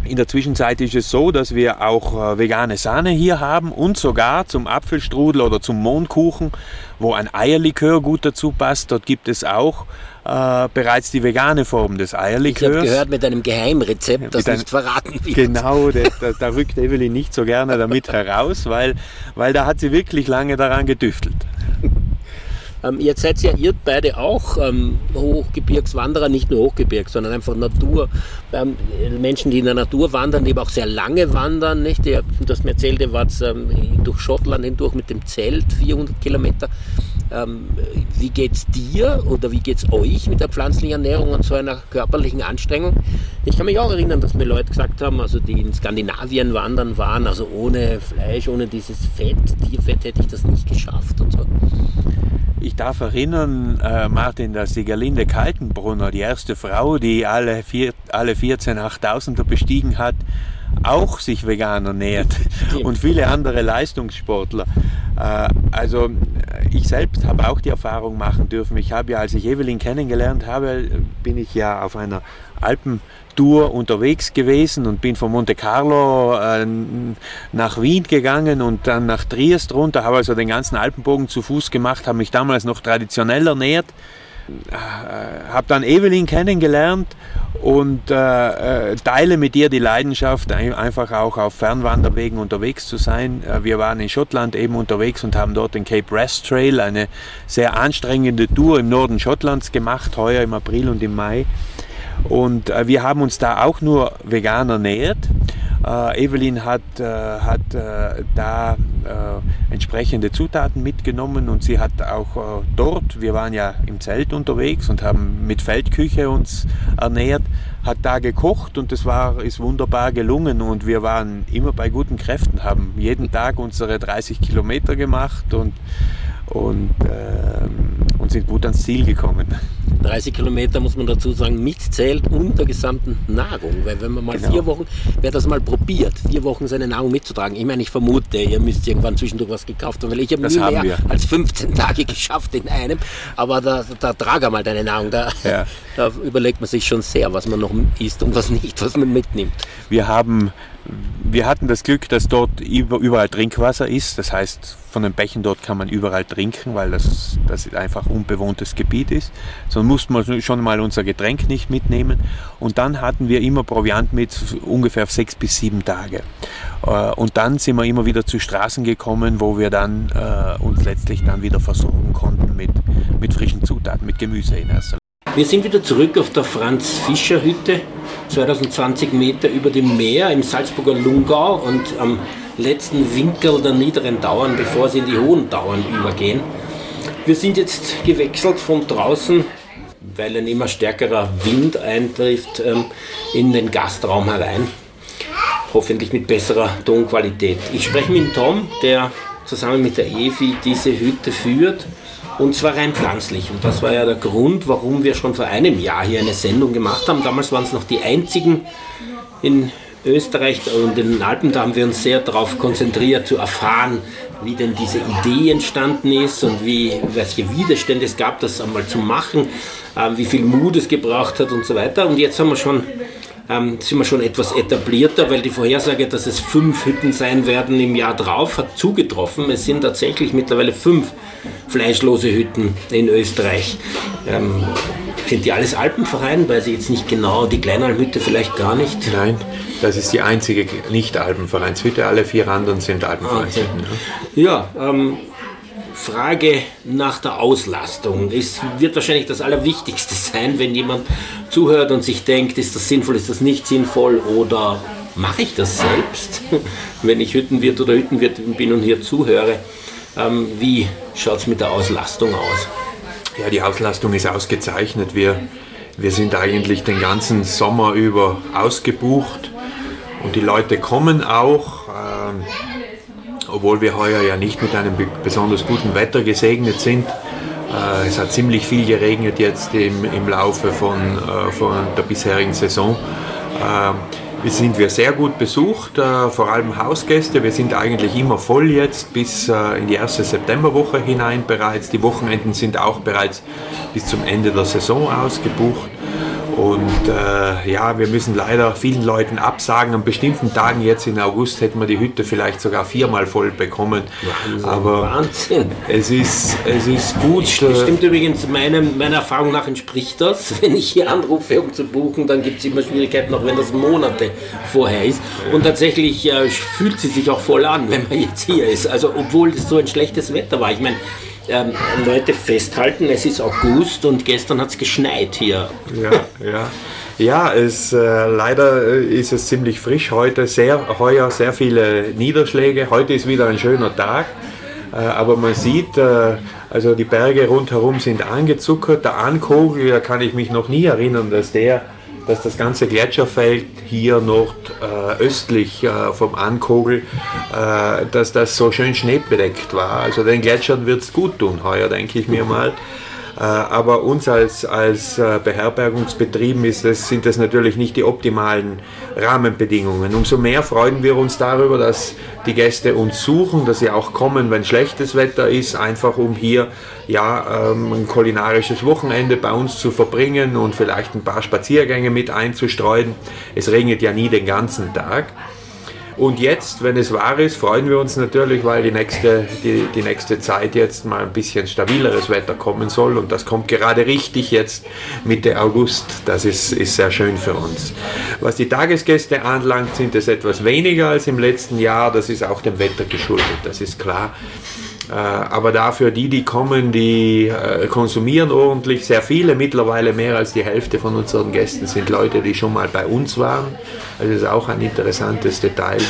in der Zwischenzeit ist es so, dass wir auch äh, vegane Sahne hier haben und sogar zum Apfelstrudel oder zum Mondkuchen, wo ein Eierlikör gut dazu passt, dort gibt es auch äh, bereits die vegane Form des Eierlikörs. Ich habe gehört mit einem Geheimrezept, das nicht verraten wird. Genau, da, da, rückt Evelyn nicht so gerne damit heraus, weil, weil da hat sie wirklich lange daran gedüftelt. Ähm, jetzt seid ja ihr beide auch ähm, Hochgebirgswanderer, nicht nur Hochgebirgs, sondern einfach Natur. Ähm, Menschen, die in der Natur wandern, die aber auch sehr lange wandern. Nicht? Ihr, das mir erzählt, ihr wart ähm, durch Schottland hindurch mit dem Zelt, 400 Kilometer. Ähm, wie es dir oder wie geht es euch mit der pflanzlichen Ernährung und so einer körperlichen Anstrengung? Ich kann mich auch erinnern, dass mir Leute gesagt haben, also die in Skandinavien wandern waren, also ohne Fleisch, ohne dieses Fett, Tierfett hätte ich das nicht geschafft und so. Ich darf erinnern, äh, Martin, dass die Gerlinde Kaltenbrunner, die erste Frau, die alle, vier, alle 14 8000er bestiegen hat, auch sich vegan ernährt und viele andere Leistungssportler. Äh, also ich selbst habe auch die Erfahrung machen dürfen. Ich habe ja, als ich Evelyn kennengelernt habe, bin ich ja auf einer Alpentour unterwegs gewesen und bin von Monte Carlo äh, nach Wien gegangen und dann nach Triest runter, habe also den ganzen Alpenbogen zu Fuß gemacht, habe mich damals noch traditionell ernährt äh, habe dann Evelyn kennengelernt und äh, äh, teile mit ihr die Leidenschaft, einfach auch auf Fernwanderwegen unterwegs zu sein. Äh, wir waren in Schottland eben unterwegs und haben dort den Cape Rest Trail, eine sehr anstrengende Tour im Norden Schottlands gemacht, heuer im April und im Mai. Und äh, wir haben uns da auch nur vegan ernährt. Äh, Evelyn hat, äh, hat äh, da äh, entsprechende Zutaten mitgenommen und sie hat auch äh, dort, wir waren ja im Zelt unterwegs und haben mit Feldküche uns ernährt, hat da gekocht und das war, ist wunderbar gelungen und wir waren immer bei guten Kräften, haben jeden Tag unsere 30 Kilometer gemacht und und äh, und sind gut ans Ziel gekommen. 30 Kilometer muss man dazu sagen, mitzählt unter gesamten Nahrung. Weil wenn man mal genau. vier Wochen, wer das mal probiert, vier Wochen seine Nahrung mitzutragen, ich meine, ich vermute, ihr müsst irgendwann zwischendurch was gekauft haben, weil ich habe nie mehr wir. als 15 Tage geschafft in einem, aber da, da trage mal deine Nahrung, da, ja. da überlegt man sich schon sehr, was man noch isst und was nicht, was man mitnimmt. Wir haben wir hatten das Glück, dass dort überall Trinkwasser ist. Das heißt, von den Bächen dort kann man überall trinken, weil das, das einfach unbewohntes Gebiet ist. So mussten wir schon mal unser Getränk nicht mitnehmen. Und dann hatten wir immer Proviant mit, ungefähr sechs bis sieben Tage. Äh, und dann sind wir immer wieder zu Straßen gekommen, wo wir dann äh, uns letztlich dann wieder versorgen konnten mit, mit frischen Zutaten, mit Gemüse in erster Linie. Wir sind wieder zurück auf der Franz-Fischer-Hütte 2020 Meter über dem Meer im Salzburger Lungau und am letzten Winkel der niederen Dauern, bevor sie in die hohen Dauern übergehen. Wir sind jetzt gewechselt von draußen, weil ein immer stärkerer Wind eintrifft, ähm, in den Gastraum herein. Hoffentlich mit besserer Tonqualität. Ich spreche mit Tom, der zusammen mit der Evi diese Hütte führt und zwar rein pflanzlich. Und das war ja der Grund, warum wir schon vor einem Jahr hier eine Sendung gemacht haben. Damals waren es noch die einzigen in Österreich und in den Alpen. Da haben wir uns sehr darauf konzentriert, zu erfahren, wie denn diese Idee entstanden ist und wie, welche Widerstände es gab, das einmal zu machen, äh, wie viel Mut es gebraucht hat und so weiter. Und jetzt haben wir schon ähm, sind wir schon etwas etablierter, weil die Vorhersage, dass es fünf Hütten sein werden im Jahr drauf, hat zugetroffen. Es sind tatsächlich mittlerweile fünf fleischlose Hütten in Österreich. Ähm, sind die alles Alpenverein? Weil sie jetzt nicht genau, die Kleinalmhütte vielleicht gar nicht? Nein, das ist die einzige Nicht-Alpenvereinshütte. Alle vier anderen sind Alpenvereinshütten. Okay. Ja, ähm, Frage nach der Auslastung. Es wird wahrscheinlich das Allerwichtigste sein, wenn jemand zuhört und sich denkt, ist das sinnvoll, ist das nicht sinnvoll oder mache ich das selbst, wenn ich Hüttenwirt oder Hüttenwirt bin und hier zuhöre. Ähm, wie schaut es mit der Auslastung aus? Ja, die Auslastung ist ausgezeichnet. Wir, wir sind eigentlich den ganzen Sommer über ausgebucht und die Leute kommen auch. Ähm, obwohl wir heuer ja nicht mit einem besonders guten Wetter gesegnet sind. Äh, es hat ziemlich viel geregnet jetzt im, im Laufe von, äh, von der bisherigen Saison. Äh, sind wir sehr gut besucht, vor allem Hausgäste. Wir sind eigentlich immer voll jetzt bis in die erste Septemberwoche hinein bereits. Die Wochenenden sind auch bereits bis zum Ende der Saison ausgebucht. Und äh, ja, wir müssen leider vielen Leuten absagen. An bestimmten Tagen jetzt im August hätten wir die Hütte vielleicht sogar viermal voll bekommen. Wahnsinn, Aber Wahnsinn. Es, ist, es ist gut. Das stimmt übrigens, meinem, meiner Erfahrung nach entspricht das. Wenn ich hier anrufe, um zu buchen, dann gibt es immer Schwierigkeiten, auch wenn das Monate vorher ist. Und tatsächlich äh, fühlt sie sich auch voll an, wenn man jetzt hier ist. Also obwohl es so ein schlechtes Wetter war. Ich meine, ähm, Leute festhalten, es ist August und gestern hat es geschneit hier. Ja, ja. Ja, es, äh, leider äh, ist es ziemlich frisch heute, sehr, heuer sehr viele Niederschläge. Heute ist wieder ein schöner Tag, äh, aber man sieht, äh, also die Berge rundherum sind angezuckert. Der Ankogel, da kann ich mich noch nie erinnern, dass der dass das ganze Gletscherfeld hier nordöstlich äh, vom Ankogel, äh, dass das so schön schneebedeckt war. Also den Gletschern wird es gut tun heuer, denke ich mir mal. Äh, aber uns als, als äh, Beherbergungsbetrieben ist das, sind das natürlich nicht die optimalen Rahmenbedingungen. Umso mehr freuen wir uns darüber, dass die Gäste uns suchen, dass sie auch kommen, wenn schlechtes Wetter ist, einfach um hier ja, ähm, ein kulinarisches Wochenende bei uns zu verbringen und vielleicht ein paar Spaziergänge mit einzustreuen. Es regnet ja nie den ganzen Tag. Und jetzt, wenn es wahr ist, freuen wir uns natürlich, weil die nächste, die, die nächste Zeit jetzt mal ein bisschen stabileres Wetter kommen soll. Und das kommt gerade richtig jetzt Mitte August. Das ist, ist sehr schön für uns. Was die Tagesgäste anlangt, sind es etwas weniger als im letzten Jahr. Das ist auch dem Wetter geschuldet, das ist klar. Äh, aber dafür die, die kommen, die äh, konsumieren ordentlich. Sehr viele, mittlerweile mehr als die Hälfte von unseren Gästen sind Leute, die schon mal bei uns waren. Also das ist auch ein interessantes Detail.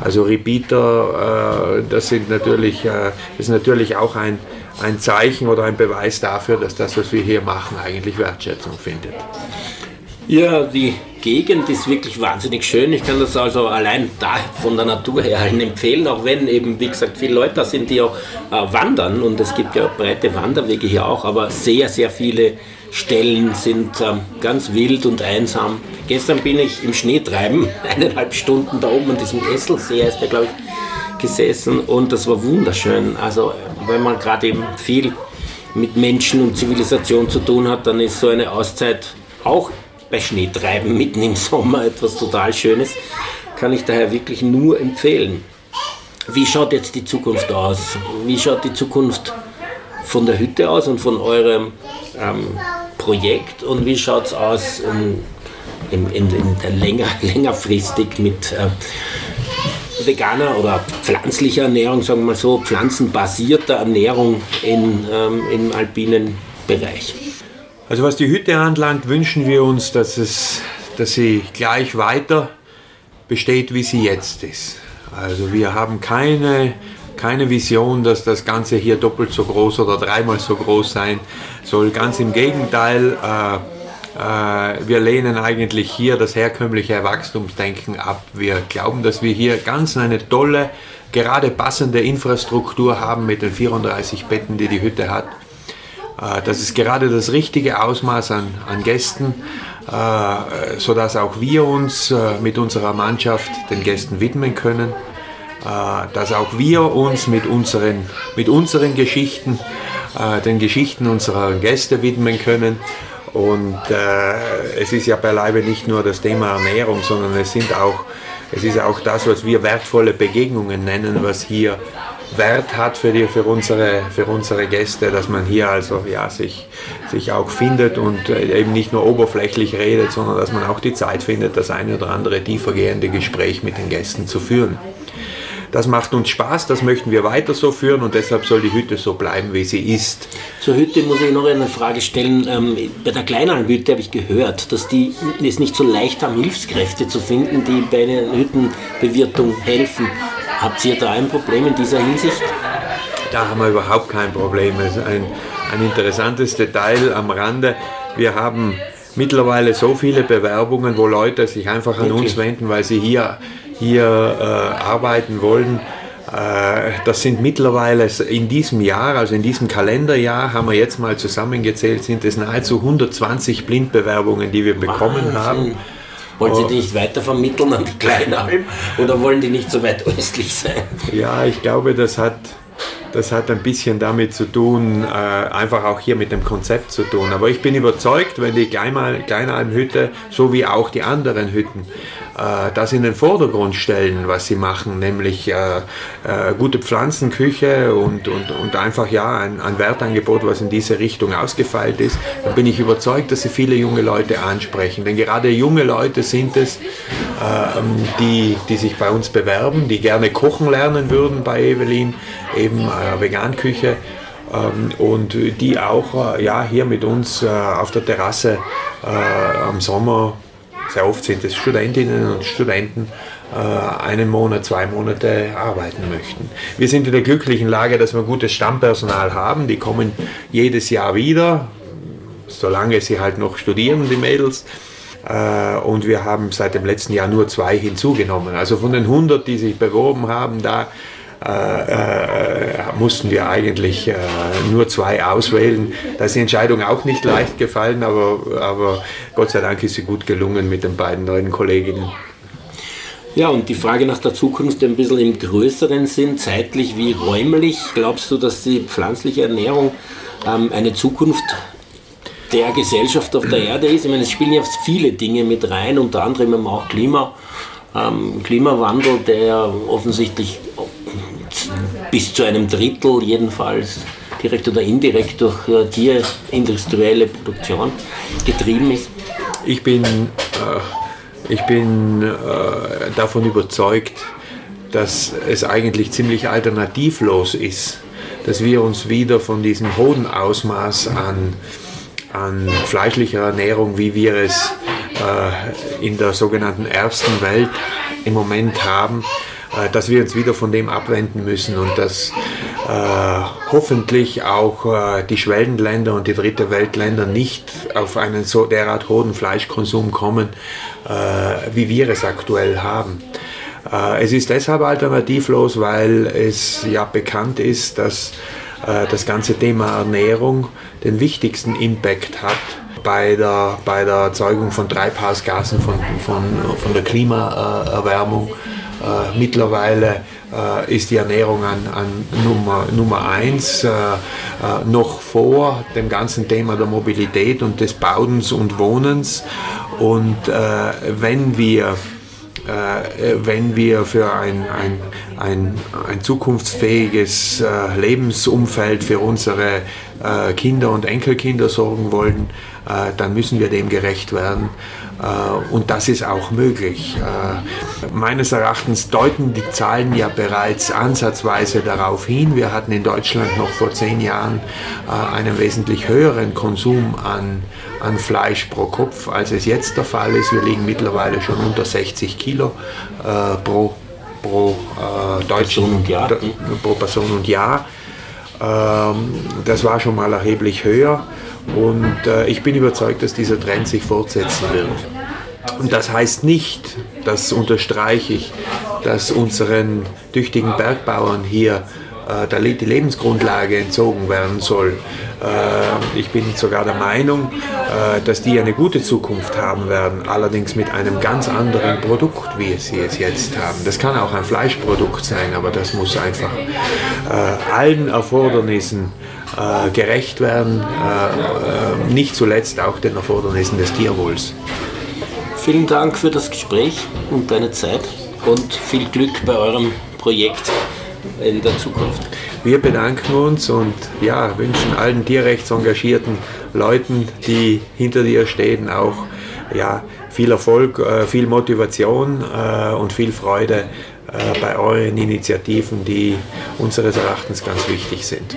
Also Repeater, äh, das sind natürlich, das ist natürlich auch ein, ein Zeichen oder ein Beweis dafür, dass das, was wir hier machen, eigentlich Wertschätzung findet. Ja, die Gegend ist wirklich wahnsinnig schön. Ich kann das also allein da von der Natur her allen empfehlen, auch wenn eben, wie gesagt, viele Leute da sind, die auch äh, wandern und es gibt ja breite Wanderwege hier auch, aber sehr, sehr viele Stellen sind ähm, ganz wild und einsam. Gestern bin ich im Schneetreiben, eineinhalb Stunden da oben an diesem Esselsee ist der, glaube ich, gesessen und das war wunderschön. Also, wenn man gerade eben viel mit Menschen und Zivilisation zu tun hat, dann ist so eine Auszeit auch bei Schneetreiben mitten im Sommer etwas total Schönes. Kann ich daher wirklich nur empfehlen. Wie schaut jetzt die Zukunft aus? Wie schaut die Zukunft von der Hütte aus und von eurem ähm, Projekt und wie schaut es aus in, in, in, in länger, längerfristig mit äh, veganer oder pflanzlicher Ernährung, sagen wir mal so, pflanzenbasierter Ernährung in, ähm, im alpinen Bereich? Also was die Hütte anlangt, wünschen wir uns, dass, es, dass sie gleich weiter besteht, wie sie jetzt ist. Also wir haben keine keine Vision, dass das Ganze hier doppelt so groß oder dreimal so groß sein soll. Ganz im Gegenteil, äh, äh, wir lehnen eigentlich hier das herkömmliche Wachstumsdenken ab. Wir glauben, dass wir hier ganz eine tolle, gerade passende Infrastruktur haben mit den 34 Betten, die die Hütte hat. Äh, das ist gerade das richtige Ausmaß an, an Gästen, äh, sodass auch wir uns äh, mit unserer Mannschaft den Gästen widmen können. Dass auch wir uns mit unseren, mit unseren Geschichten, den Geschichten unserer Gäste widmen können. Und es ist ja beileibe nicht nur das Thema Ernährung, sondern es sind auch, es ist auch das, was wir wertvolle Begegnungen nennen, was hier Wert hat für, die, für, unsere, für unsere Gäste, dass man hier also ja, sich, sich auch findet und eben nicht nur oberflächlich redet, sondern dass man auch die Zeit findet, das eine oder andere tiefergehende Gespräch mit den Gästen zu führen. Das macht uns Spaß, das möchten wir weiter so führen und deshalb soll die Hütte so bleiben, wie sie ist. Zur Hütte muss ich noch eine Frage stellen. Ähm, bei der Kleinalmhütte habe ich gehört, dass die es nicht so leicht haben, Hilfskräfte zu finden, die bei der Hüttenbewirtung helfen. Habt ihr da ein Problem in dieser Hinsicht? Da haben wir überhaupt kein Problem. Es ist ein, ein interessantes Detail am Rande. Wir haben mittlerweile so viele Bewerbungen, wo Leute sich einfach an Wirklich? uns wenden, weil sie hier hier äh, arbeiten wollen. Äh, das sind mittlerweile in diesem Jahr, also in diesem Kalenderjahr, haben wir jetzt mal zusammengezählt, sind es nahezu 120 Blindbewerbungen, die wir bekommen Wahnsinn. haben. Wollen Sie die nicht weiter vermitteln an die Kleinalm oder wollen die nicht so weit östlich sein? Ja, ich glaube, das hat, das hat ein bisschen damit zu tun, äh, einfach auch hier mit dem Konzept zu tun. Aber ich bin überzeugt, wenn die Kleinalmhütte, so wie auch die anderen Hütten, äh, das in den Vordergrund stellen, was sie machen, nämlich äh, gute Pflanzenküche und, und, und einfach ja ein, ein Wertangebot, was in diese Richtung ausgefeilt ist, dann bin ich überzeugt, dass sie viele junge Leute ansprechen. Denn gerade junge Leute sind es, die, die sich bei uns bewerben, die gerne kochen lernen würden bei Evelyn, eben äh, Veganküche ähm, und die auch äh, ja, hier mit uns äh, auf der Terrasse am Sommer sehr oft sind es Studentinnen und Studenten, äh, einen Monat, zwei Monate arbeiten möchten. Wir sind in der glücklichen Lage, dass wir gutes Stammpersonal haben. Die kommen jedes Jahr wieder, solange sie halt noch studieren, die Mädels. Äh, und wir haben seit dem letzten Jahr nur zwei hinzugenommen. Also von den 100, die sich beworben haben, da äh, äh, mussten wir eigentlich äh, nur zwei auswählen. Da ist die Entscheidung auch nicht leicht gefallen, aber, aber Gott sei Dank ist sie gut gelungen mit den beiden neuen Kolleginnen. Ja, und die Frage nach der Zukunft ein bisschen im größeren Sinn, zeitlich wie räumlich. Glaubst du, dass die pflanzliche Ernährung ähm, eine Zukunft der Gesellschaft auf der Erde ist? Ich meine, es spielen ja viele Dinge mit rein, unter anderem auch Klima, ähm, Klimawandel, der offensichtlich bis zu einem Drittel jedenfalls direkt oder indirekt durch äh, tierindustrielle Produktion getrieben ist? Ich bin, äh, ich bin äh, davon überzeugt, dass es eigentlich ziemlich alternativlos ist, dass wir uns wieder von diesem hohen Ausmaß an, an fleischlicher Ernährung, wie wir es äh, in der sogenannten ersten Welt im Moment haben, äh, dass wir uns wieder von dem abwenden müssen und dass, hoffentlich auch die Schwellenländer und die dritte Weltländer nicht auf einen so derart hohen Fleischkonsum kommen, wie wir es aktuell haben. Es ist deshalb alternativlos, weil es ja bekannt ist, dass das ganze Thema Ernährung den wichtigsten Impact hat bei der, bei der Erzeugung von Treibhausgasen, von, von, von der Klimaerwärmung. Äh, mittlerweile äh, ist die Ernährung an, an Nummer, Nummer eins, äh, äh noch vor dem ganzen Thema der Mobilität und des Baudens und Wohnens. Und äh, wenn wir äh, wenn wir für ein, ein, ein, ein zukunftsfähiges äh, Lebensumfeld für unsere äh, Kinder und Enkelkinder sorgen wollen, dann müssen wir dem gerecht werden. Und das ist auch möglich. Meines Erachtens deuten die Zahlen ja bereits ansatzweise darauf hin. Wir hatten in Deutschland noch vor zehn Jahren einen wesentlich höheren Konsum an, an Fleisch pro Kopf, als es jetzt der Fall ist. Wir liegen mittlerweile schon unter 60 Kilo äh, pro, pro äh, Deutschen, Person und Jahr. pro Person und Jahr. Ähm, das war schon mal erheblich höher und äh, ich bin überzeugt, dass dieser Trend sich fortsetzen wird. Und das heißt nicht, das unterstreiche ich, dass unseren tüchtigen Bergbauern hier äh, die Lebensgrundlage entzogen werden soll. Äh, ich bin sogar der Meinung, äh, dass die eine gute Zukunft haben werden, allerdings mit einem ganz anderen Produkt, wie sie es jetzt haben. Das kann auch ein Fleischprodukt sein, aber das muss einfach allen Erfordernissen gerecht werden, nicht zuletzt auch den Erfordernissen des Tierwohls. Vielen Dank für das Gespräch und deine Zeit und viel Glück bei eurem Projekt in der Zukunft. Wir bedanken uns und ja, wünschen allen tierrechtsengagierten Leuten, die hinter dir stehen, auch ja, viel Erfolg, äh, viel Motivation äh, und viel Freude äh, bei euren Initiativen, die unseres Erachtens ganz wichtig sind.